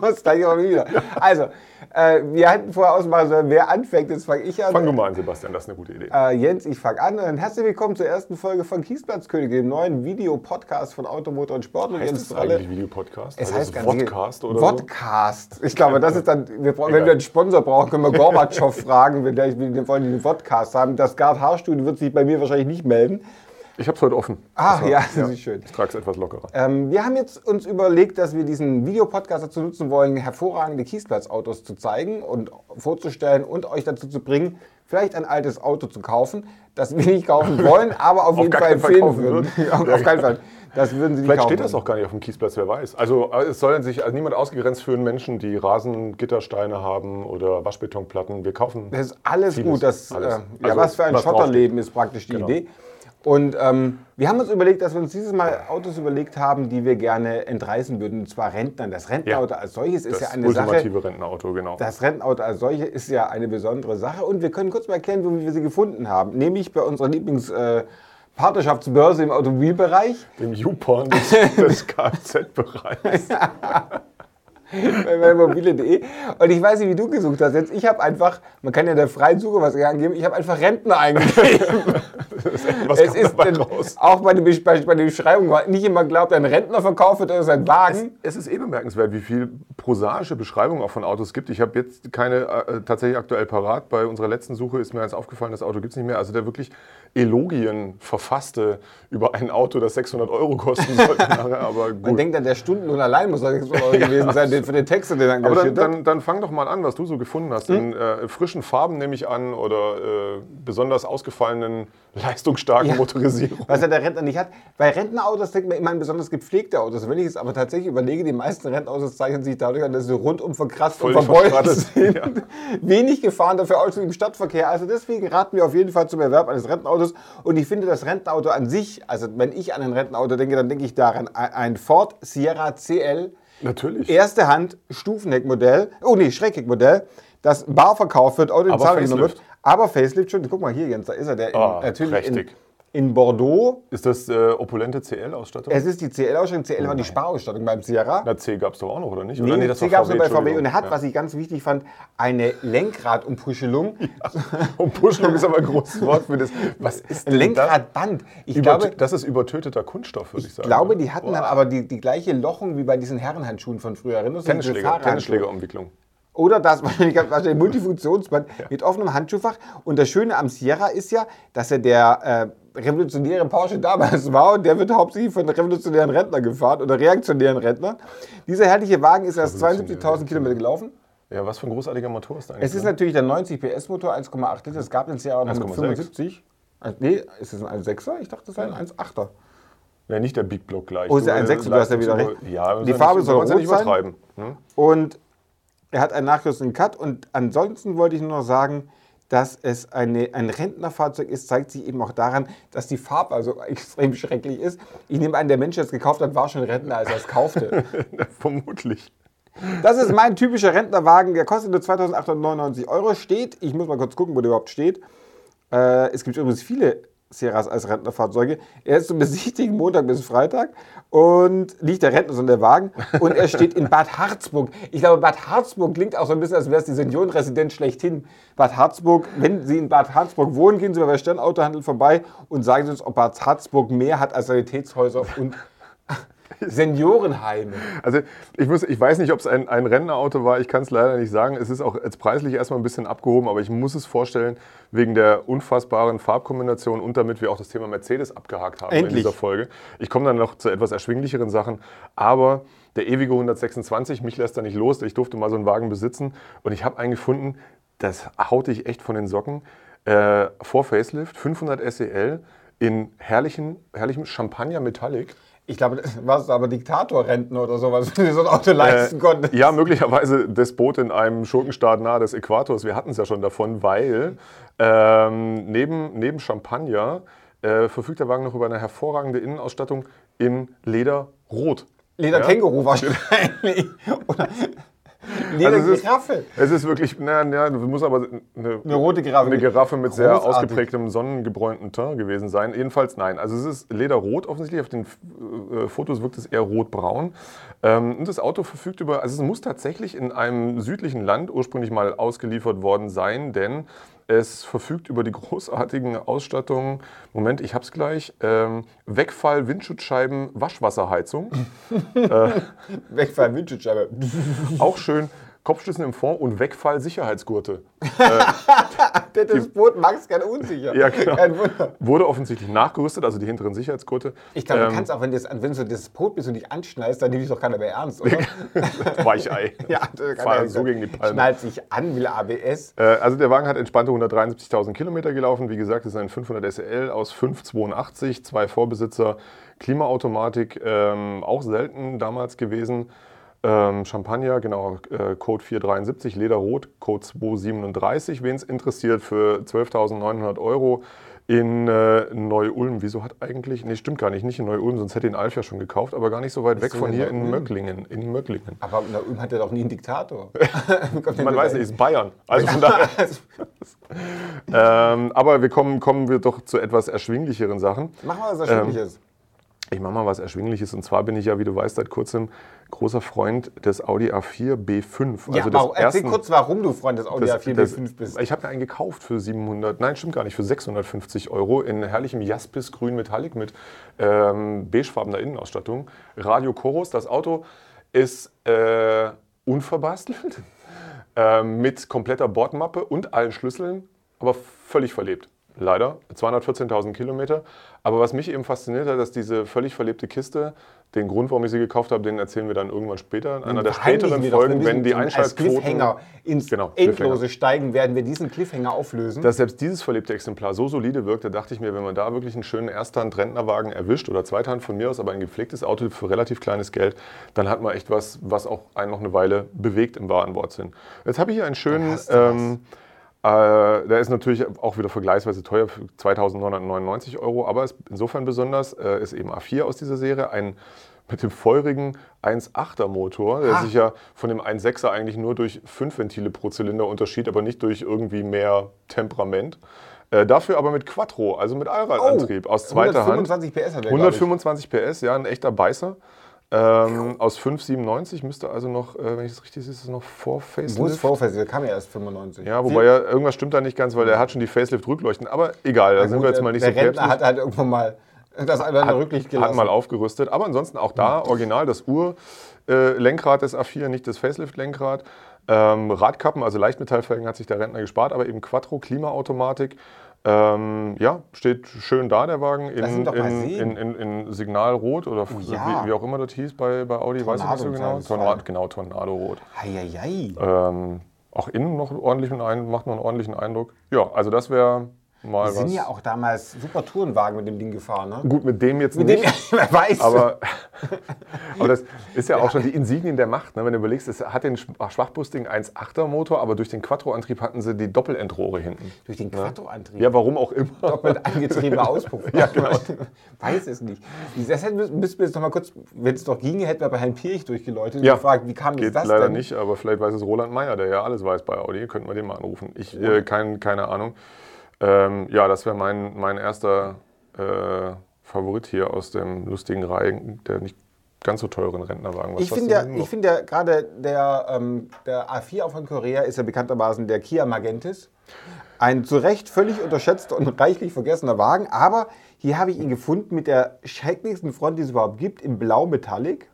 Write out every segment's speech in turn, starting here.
das gleich auch wieder. Also, äh, wir hatten vorher ausmachen sollen, wer anfängt, jetzt fange ich an. Fang du mal an, Sebastian, das ist eine gute Idee. Äh, Jens, ich fange an und herzlich willkommen zur ersten Folge von Kiesplatzkönig, dem neuen Videopodcast von Automotor und Sport. heißt Jens das Trolle. eigentlich Videopodcast? Es Also heißt ganz Vodcast oder Vodcast. Ich glaube, das ist dann, wir brauchen, wenn wir einen Sponsor brauchen, können wir Gorbatschow fragen, wenn wir wollen den Vodcast haben. Das Gard Haarstudio wird sich bei mir wahrscheinlich nicht melden. Ich habe es heute offen. Ah, Das ja, war- das ist schön. Ich trage es etwas lockerer. Ähm, wir haben jetzt uns überlegt, dass wir diesen Videopodcast dazu nutzen wollen, hervorragende Kiesplatzautos zu zeigen und vorzustellen und euch dazu zu bringen, vielleicht ein altes Auto zu kaufen, das wir nicht kaufen wollen, aber auf, jeden gar Fall empfehlen würden. auf, auf keinen Fall. Das würden sie nicht Vielleicht kaufen. steht das auch gar nicht auf dem Kiesplatz, wer weiß. Also äh, es soll sich also niemand ausgegrenzt fühlen, Menschen, die Rasengittersteine haben oder Waschbetonplatten. Wir kaufen Das ist alles vieles. gut. Das, Alles. Äh, ja, Also, was für ein was Schotterleben ist praktisch die Genau. Idee. Und ähm, wir haben uns überlegt, dass wir uns dieses Mal Autos überlegt haben, die wir gerne entreißen würden, und zwar Rentnern. Das Rentenauto als solches ist das ja eine Sache. ultimative Rentenauto, genau. Das Rentenauto als solche ist ja eine besondere Sache und wir können kurz mal erklären, wie wir sie gefunden haben. Nämlich bei unserer Lieblings- äh, Partnerschaftsbörse im Automobilbereich, Dem YouPorn des, des Kfz-Bereichs. bei mobile.de. Und ich weiß nicht, wie du gesucht hast. Jetzt, ich habe einfach, man kann ja der freien Suche was angeben, ich habe einfach Rentner eingegeben. Was es ist denn, raus? auch bei der, bei, bei der Beschreibung war nicht immer glaubt, ein Rentner verkauft wird oder sein Wagen. Es ist eh bemerkenswert, wie viel prosaische Beschreibungen auch von Autos gibt. Ich habe jetzt keine äh, tatsächlich aktuell parat. Bei unserer letzten Suche ist mir eins aufgefallen, das Auto gibt es nicht mehr. Also der wirklich Elogien verfasste über ein Auto, das 600 Euro kosten sollte. aber Man gut. denkt dann, der Stundenlohn allein muss 600 Euro gewesen sein, den, für den Text, den er Aber dann, engagiert hat. dann, dann fang doch mal an, was du so gefunden hast. In äh, frischen Farben nehme ich an oder äh, besonders ausgefallenen, leistungsstarken Ja. Motorisierung. Was ja der Rentner nicht hat. Bei Rentenautos denkt man immer an besonders gepflegte Autos. Wenn ich jetzt aber tatsächlich überlege, die meisten Rentenautos zeichnen sich dadurch an, dass sie rundum verkratzt und Völlig verbeult sind. ja. Wenig gefahren, dafür auch im Stadtverkehr. Also deswegen raten wir auf jeden Fall zum Erwerb eines Rentenautos. Und ich finde das Rentenauto an sich, also wenn ich an ein Rentenauto denke, dann denke ich daran ein Ford Sierra CL. Natürlich. Erste Hand Stufenheckmodell, oh nee, Schreckheckmodell, das bar verkauft wird, Auto in Zahlung genommen wird. Aber Facelift schon, guck mal hier Jens, da ist er, der in, Ah, natürlich prächtig. in Bordeaux. Ist das äh, opulente CL-Ausstattung? Es ist die CL-Ausstattung, CL war die Sparausstattung beim Sierra. Na, C gab es doch auch noch, oder nicht? Oder? nee, das C gab es nur bei VW und er hat, Ja. was ich ganz wichtig fand, eine Lenkradumpuschelung. Und Puschelung ist aber ein großes Wort für das. Was ist Lenkradband. Ich? Über, glaube, das ist übertöteter Kunststoff, würde ich ich sagen. glaube, die hatten dann aber die, die gleiche Lochung wie bei diesen Herrenhandschuhen von früher. Tennisschläger? Tennisschlägerumwicklung. Oder das wahrscheinlich, Multifunktionsband mit offenem Handschuhfach. Und das Schöne am Sierra ist ja, dass er der äh, revolutionäre Porsche damals war und der wird hauptsächlich von revolutionären Rentnern gefahren oder reaktionären Rentnern. Dieser herrliche Wagen ist erst 72.000 Kilometer gelaufen. Ja, was für ein großartiger Motor ist da eigentlich? Es ist ne? natürlich der 90 PS Motor, 1,8 Liter. Es gab den Sierra noch mit 1,6. 75. Äh, Nee, ist es ein 1,6er? Ich dachte, das sei ein 1,8er. ja, nicht der Big Block gleich. Oh, ist der Du, äh, 1,6er, du hast ja wieder recht. Ja, Die Farbe soll ja rot nicht übertreiben. Ne? Und er hat einen nachgerüsteten Cut. Und ansonsten wollte ich nur noch sagen, dass es eine, ein Rentnerfahrzeug ist, zeigt sich eben auch daran, dass die Farbe also extrem schrecklich ist. Ich nehme an, der Mensch, der es gekauft hat, war schon Rentner, als er es kaufte. Vermutlich. Das ist mein typischer Rentnerwagen. Der kostet nur 2.899 Euro. Steht, ich muss mal kurz gucken, wo der überhaupt steht. Äh, es gibt übrigens viele Sierras als Rentnerfahrzeuge. Er ist zum Besichtigen Montag bis Freitag und nicht der Rentner, sondern der Wagen. Und er steht in Bad Harzburg. Ich glaube, Bad Harzburg klingt auch so ein bisschen, als wäre es die Seniorenresidenz schlechthin. Bad Harzburg, wenn Sie in Bad Harzburg wohnen, gehen Sie bei Sternautohandel vorbei und sagen Sie uns, ob Bad Harzburg mehr hat als Sanitätshäuser und Seniorenheime. Also ich, muss, ich weiß nicht, ob es ein, ein Rentnerauto war, ich kann es leider nicht sagen. Es ist auch jetzt preislich erstmal ein bisschen abgehoben, aber ich muss es vorstellen, wegen der unfassbaren Farbkombination und damit wir auch das Thema Mercedes abgehakt haben in Endlich. dieser Folge. Ich komme dann noch zu etwas erschwinglicheren Sachen, aber der ewige 126, mich lässt da nicht los. Ich durfte mal so einen Wagen besitzen und ich habe einen gefunden, das haut dich echt von den Socken. Äh, vor Facelift, 500 SEL in herrlichen, herrlichem Champagner Metallic. Ich glaube, das du aber Diktatorrenten oder sowas, du so ein Auto leisten Äh, konntest. Ja, möglicherweise Despot in einem Schurkenstaat nahe des Äquators. Wir hatten es ja schon davon, weil ähm, neben, neben Champagner äh, verfügt der Wagen noch über eine hervorragende Innenausstattung in Lederrot. Lederkänguru wahrscheinlich. Oder Also es ist- Ledergiraffe. Es ist wirklich, na, na, du musst aber eine, Eine rote Giraffe. eine Giraffe mit sehr Großartig. ausgeprägtem sonnengebräunten Teint gewesen sein. Jedenfalls nein. Also es ist Lederrot offensichtlich. Auf den äh, Fotos wirkt es eher rotbraun. Ähm, und das Auto verfügt über, also es muss tatsächlich in einem südlichen Land ursprünglich mal ausgeliefert worden sein, denn es verfügt über die großartigen Ausstattungen, Moment, ich hab's gleich, ähm, Wegfall, Windschutzscheiben, Waschwasserheizung. Wegfall, Windschutzscheibe. Auch schön. Kopfstützen im Fond und Wegfall Sicherheitsgurte. das Boot mag es gerne unsicher. Ja, genau. Kein Wunder. Wurde offensichtlich nachgerüstet, also die hinteren Sicherheitsgurte. Ich glaube, du Ähm, kannst auch, wenn, das, wenn du das Boot bist und dich anschnallst, dann nimmt dich doch keiner mehr ernst, oder? Weichei. ja, Fahren ja so gegen die Palme. Schnallt sich an, will ABS. Äh, Also der Wagen hat entspannte 173.000 Kilometer gelaufen. Wie gesagt, es ist ein 500 SL aus 582, zwei Vorbesitzer, Klimaautomatik, ähm, auch selten damals gewesen. Ähm, Champagner, genau, äh, Code 473, Lederrot, Code 237, wen es interessiert, für 12.900 Euro in äh, Neu-Ulm. Wieso hat eigentlich, nee, stimmt gar nicht, nicht in Neu-Ulm, sonst hätte ihn Alf ja schon gekauft, aber gar nicht so weit weg von hier in Neu-Ulm? Möcklingen. In Möcklingen. Aber na, Ulm hat ja doch nie einen Diktator. Man weiß nicht, ist Bayern. Also von daher. ähm, aber wir kommen, kommen wir doch zu etwas erschwinglicheren Sachen. Mach mal was Erschwingliches. Ich mache mal was Erschwingliches und zwar bin ich ja, wie du weißt, seit kurzem großer Freund des Audi A4 B5. ja, also warum, des erzähl ersten, kurz, warum du Freund des Audi des- A4 des- B5 bist. Ich habe mir einen gekauft für 700, nein, stimmt gar nicht, für 650 Euro in herrlichem Jaspis-Grün Metallic mit ähm, beigefarbener Innenausstattung. Radio Chorus, das Auto ist äh, unverbastelt, ähm, mit kompletter Bordmappe und allen Schlüsseln, aber völlig verlebt. Leider, 214.000 Kilometer. Aber was mich eben fasziniert hat, dass diese völlig verlebte Kiste, den Grund, warum ich sie gekauft habe, den erzählen wir dann irgendwann später in einer der späteren Folgen, wenn die zum- als Einschaltquoten... Cliffhanger ins Genau, Endlose steigen, werden wir diesen Cliffhanger auflösen. Dass selbst dieses verlebte Exemplar so solide wirkte, dachte ich mir, wenn man da wirklich einen schönen Ersthand-Rentnerwagen erwischt oder Zweithand von mir aus, aber ein gepflegtes Auto für relativ kleines Geld, dann hat man echt was, was auch einen noch eine Weile bewegt im wahren Wortsinn. Jetzt habe ich hier einen schönen, äh, der ist natürlich auch wieder vergleichsweise teuer, für 2.999 Euro, aber ist insofern besonders, äh, ist eben A4 aus dieser Serie, ein mit dem feurigen 1.8er Motor, der Ah. sich ja von dem 1.6er eigentlich nur durch 5 Ventile pro Zylinder unterschied, aber nicht durch irgendwie mehr Temperament. Äh, dafür aber mit Quattro, also mit Allradantrieb aus zweiter Hand. 125 PS hat der, 125 PS, ja, ein echter Beißer. Ähm, aus 597 müsste also noch, äh, wenn ich das richtig sehe, ist es noch vor ich. Wo Facelift. ist Vorfest? Der kam ja erst 95. Ja, wobei ja irgendwas stimmt da nicht ganz, weil der hat schon die Facelift-Rückleuchten. Aber egal, da sind wir jetzt mal nicht der so Rentner hat halt irgendwann mal das in der Rücklicht Hat gelassen. mal aufgerüstet. Aber ansonsten auch da original das Ur-Lenkrad des A4, nicht das Facelift-Lenkrad. Ähm, Radkappen, also Leichtmetallfelgen hat sich der Rentner gespart, aber eben Quattro, Klimaautomatik. Ähm, ja, steht schön da, der Wagen, in, in, in, in, Signalrot oder f- ja. wie, wie auch immer das hieß bei, bei Audi, weiß ich nicht so Tornado genau. Tornado, genau, Tornado-Rot. Ähm, auch innen noch ordentlichen Ein macht noch einen ordentlichen Eindruck. Ja, also das wäre mal Wir sind was. ja auch damals super Tourenwagen mit dem Ding gefahren, ne? Gut, mit dem jetzt Mit nicht. dem, wer weiß. Aber, aber das ist ja auch schon die Insignien der Macht. Ne? Wenn du überlegst, es hat den schwach- schwachbrüstigen 1.8er Motor, aber durch den Quattro-Antrieb hatten sie die Doppelendrohre hinten. durch den Quattro-Antrieb. Ja, warum auch immer. Doppelt angetriebener Auspuff. Ja, genau. Weiß es nicht. Deshalb müssen wir jetzt noch mal kurz, wenn es doch ginge, hätten wir bei Herrn Pirch durchgeläutet Ja. und gefragt, wie kam Geht jetzt das leider denn? nicht, aber vielleicht weiß es Roland Meyer, der ja alles weiß bei Audi. Könnten wir den mal anrufen. Ich, äh, kein, keine Ahnung. Ähm, ja, das wäre mein, mein erster äh, Favorit hier aus dem lustigen Reihen, der nicht ganz so teuren Rentnerwagen. Was Ich finde ja, ich finde ja gerade der, ähm, der A4 auch von Korea ist ja bekanntermaßen der Kia Magentis. Ein zu Recht völlig unterschätzter und reichlich vergessener Wagen, aber hier habe ich ihn gefunden mit der schrecklichsten Front, die es überhaupt gibt, im Blau Metallic.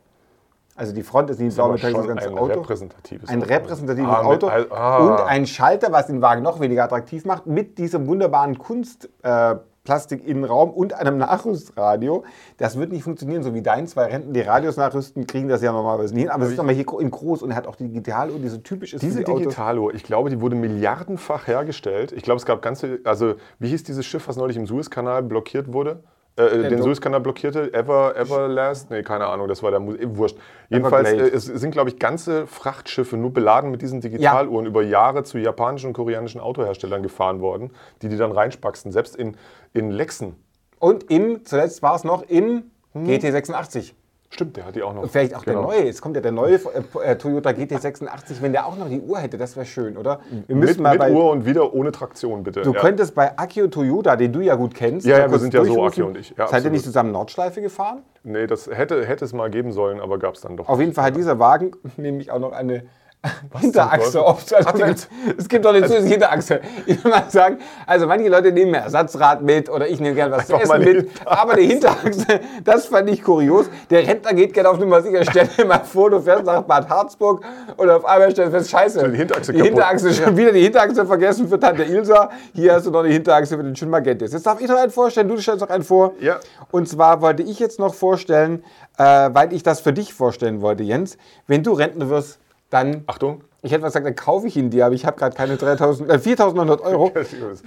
Also die Front ist nicht blau aber Metallic, das ganze ein Auto. repräsentatives Ein Auto. repräsentatives Ah, mit- Auto ah. und ein Schalter, was den Wagen noch weniger attraktiv macht, mit diesem wunderbaren Kunstplastik äh, Plastik-Innenraum und einem Nachrüstradio. Das wird nicht funktionieren, so wie dein zwei Renten, die Radios nachrüsten, kriegen das ja normalerweise nicht hin. Aber es ist nochmal hier in groß und er hat auch die Digitaluhr, die so typisch ist Diese die. Digitalo, ich glaube, die wurde milliardenfach hergestellt. Ich glaube, es gab ganze, also wie hieß dieses Schiff, was neulich im Suezkanal blockiert wurde? Äh, den Do- Suezkanal blockierte? Ever, Everlast? Nee, keine Ahnung, das war der Mu- eh, Wurscht. Jedenfalls, äh, es sind, glaube ich, ganze Frachtschiffe nur beladen mit diesen Digitaluhren über Jahre zu japanischen und koreanischen Autoherstellern gefahren worden, die die dann reinspacksten. Selbst in, in Lexen. Und in, zuletzt war es noch in Hm. GT86. Stimmt, der hat die auch noch. Vielleicht auch Genau. der neue. Es kommt ja der neue äh, äh, Toyota GT86. Wenn der auch noch die Uhr hätte, das wäre schön, oder? Wir Mit, mit bei. Uhr und wieder ohne Traktion, bitte. Du ja. könntest bei Akio Toyota, den du ja gut kennst, Ja, mal ja, wir sind ja so. Akio und ich. Ja, Seid ihr nicht zusammen Nordschleife gefahren? Nee, das hätte, hätte es mal geben sollen, aber gab es dann doch. Auf jeden Fall hat dieser Wagen nämlich auch noch eine Hinterachse. Teufel? Ob's- Also, gibt's? es gibt doch eine zusätzliche Hinterachse. Ich will mal sagen, also manche Leute nehmen ein Ersatzrad mit oder ich nehme gerne was zu Einfach mal essen mit. Aber die Hinterachse, das fand ich kurios. Der Rentner geht gerne auf Nummer sicher. Stell dir mal vor, du fährst nach Bad Harzburg oder auf einmal stellst du fest, scheiße. die Hinterachse die. Hinterachse schon wieder die Hinterachse vergessen für Tante Ilsa. Hier hast du noch die Hinterachse für den schönen Magentis. Jetzt darf ich noch einen vorstellen. Du stellst noch einen vor. Ja. Und zwar wollte ich jetzt noch vorstellen, äh, weil ich das für dich vorstellen wollte, Jens. Wenn du Rentner wirst, dann, Achtung. ich hätte was gesagt, dann kaufe ich ihn dir, aber ich habe gerade keine 3000, äh, 4.900 Euro.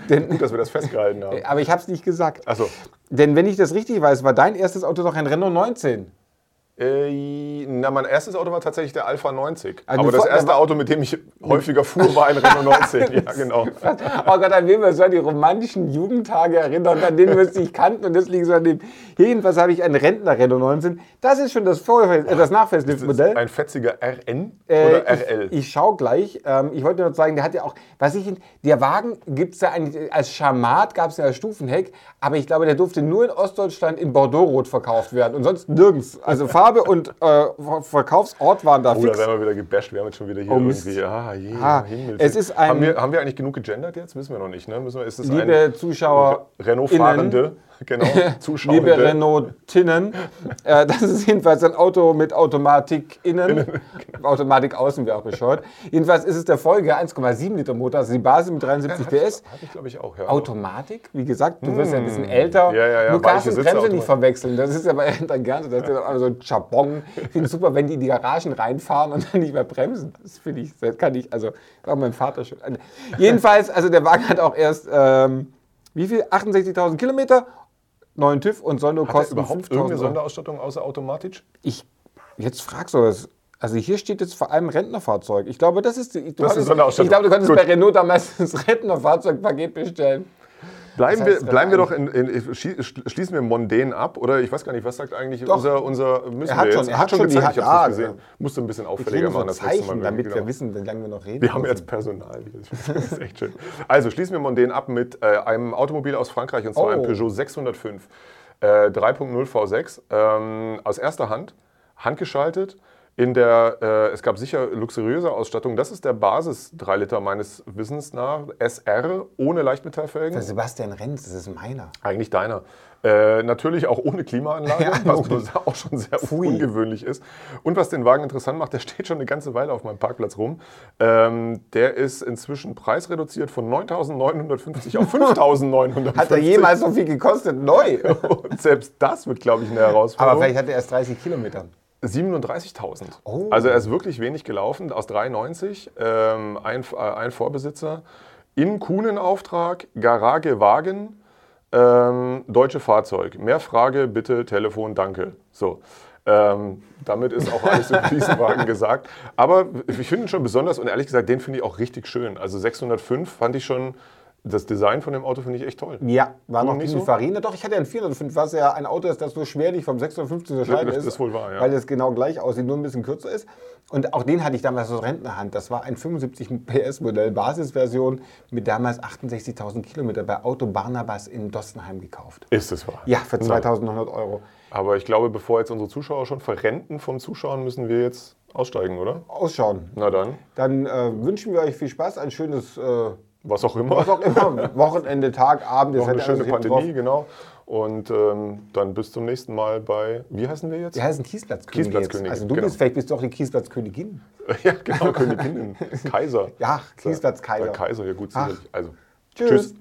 Denn- Gut, dass wir das festgehalten haben. Aber ich habe es nicht gesagt. Achso. Denn wenn ich das richtig weiß, war dein erstes Auto doch ein Renault 19. Äh, na, mein erstes Auto war tatsächlich der Alpha 90. Also aber das erste Auto, mit dem ich häufiger fuhr, war ein Renault 19. ja, genau. Oh Gott, an wen wir so an die romantischen Jugendtage erinnern, an denen wir es nicht kannten und deswegen so an dem. Jedenfalls habe ich einen Rentner Renault 19. Das ist schon das, Vor äh, das Nachfestliftmodell. Ein fetziger RN Äh, oder RL? Ich, ich schaue gleich. Ähm, ich wollte nur sagen, der hat ja auch, was ich, der Wagen gibt es ja eigentlich, als Schamat gab es ja als Stufenheck, aber ich glaube, der durfte nur in Ostdeutschland in Bordeaux-Rot verkauft werden und sonst nirgends. Also Farbe und äh, Ver- Verkaufsort waren da Oh, da fix. werden wir wieder gebasht. Wir haben jetzt schon wieder hier Oh, irgendwie. Ah, je, Ah, Himmel. es ist ein- haben, wir, haben wir eigentlich genug gegendert jetzt? Wissen wir noch nicht. Ne? Müssen wir, ist es Liebe ein Zuschauer, Renault-Fahrende? Genau. Zuschauende. Liebe Renault-Tinnen, äh, das ist jedenfalls ein Auto mit Automatik innen. genau. Automatik außen wäre auch bescheuert. Jedenfalls ist es der Folge 1,7 Liter Motor, also die Basis mit 73 PS. Hatte ich, glaube ich, auch. Ja. Automatik, wie gesagt, du wirst ja ein bisschen älter. Hm. Ja, ja, ja, Nur Sitze, Bremse nicht verwechseln. Das ist ja bei Rentnern gerne so. Das ist ja so ein Chabon. Ich finde es super, wenn die in die Garagen reinfahren und dann nicht mehr bremsen. Das finde ich, das kann ich, also auch mein Vater schon. Jedenfalls, also der Wagen hat auch erst, ähm, wie viel? 68.000 Kilometer, neuen TÜV und soll nur Hat kosten überhaupt 5.000 irgendeine. Sonderausstattung außer automatisch? Ich, jetzt fragst du das. Also hier steht jetzt vor allem Rentnerfahrzeug. Ich glaube, das ist die. Du Das ist hattest- Sonderausstattung. Ich glaube, du konntest Gut. bei Renault damals das Rentnerfahrzeugpaket bestellen. Bleiben, Das heißt, wir, bleiben wir doch ein- in, in, schließen wir Mondän ab oder ich weiß gar nicht, was sagt eigentlich Doch. unser, unser müssen Er hat wir schon- jetzt? er hat schon gezeigt, ich Hand- hab's ah, gesehen. Musste ein bisschen auffälliger machen das Zeichen, Mal. damit genau. wir wissen, wie lange wir noch reden. Wir haben müssen. jetzt Personal. Das ist echt schön. Also schließen wir Mondän ab mit äh, einem Automobil aus Frankreich und zwar Oh. einem Peugeot 605 äh, 3.0 V6 ähm, aus erster Hand, handgeschaltet. In der, äh, es gab sicher luxuriöse Ausstattung. Das ist der Basis 3 Liter meines Wissens nach. SR ohne Leichtmetallfelgen. Der Sebastian Renz, das ist meiner. Eigentlich deiner. Äh, natürlich auch ohne Klimaanlage, Ja, was auch schon sehr Pfui. ungewöhnlich ist. Und was den Wagen interessant macht, der steht schon eine ganze Weile auf meinem Parkplatz rum. Ähm, der ist inzwischen preisreduziert von 9.950 auf 5.950. Hat er jemals so viel gekostet? Neu. Und selbst das wird, glaube ich, eine Aber Herausforderung. vielleicht hat er erst 30 Kilometer. 37.000. Oh. Also er ist wirklich wenig gelaufen, aus 93, ähm, ein, äh, ein Vorbesitzer. In Kuhnenauftrag, Garage Wagen, ähm, deutsche Fahrzeug. Mehr Frage, bitte, Telefon, danke. So. Ähm, damit ist auch alles über diesen Wagen gesagt. Aber ich finde ihn schon besonders und ehrlich gesagt, den finde ich auch richtig schön. Also 605 fand ich schon, das Design von dem Auto finde ich echt toll. Ja, war noch nicht so? Pininfarina. Doch, ich hatte ja einen 405, was ja ein Auto ist, das so schwerlich vom 650 zu unterscheiden Das- ist. das ist wohl wahr, ja. Weil es genau gleich aussieht, nur ein bisschen kürzer ist. Und auch den hatte ich damals aus Rentnerhand. Das war ein 75 PS-Modell, Basisversion mit damals 68.000 Kilometer bei Auto Barnabas in Dostenheim gekauft. Ist es wahr? Ja, für 2.900 Euro. Aber ich glaube, bevor jetzt unsere Zuschauer schon verrenten vom Zuschauen, müssen wir jetzt aussteigen, oder? Ausschauen. Na dann, Dann äh, wünschen wir euch viel Spaß, ein schönes, äh, was auch immer. was auch immer, Wochenende, Tag, Abend. Noch eine schöne Pandemie, genau. Und ähm, dann bis zum nächsten Mal bei, wie heißen wir jetzt? Die heißen. Kiesplatzkönige, jetzt. Also du genau. bist, vielleicht bist du auch die Kiesplatzkönigin. Ja, genau, Königinnen. Kaiser. Ja, Kiesplatzkaiser. Kaiser, ja gut, sicherlich. Also, Tschüss. tschüss.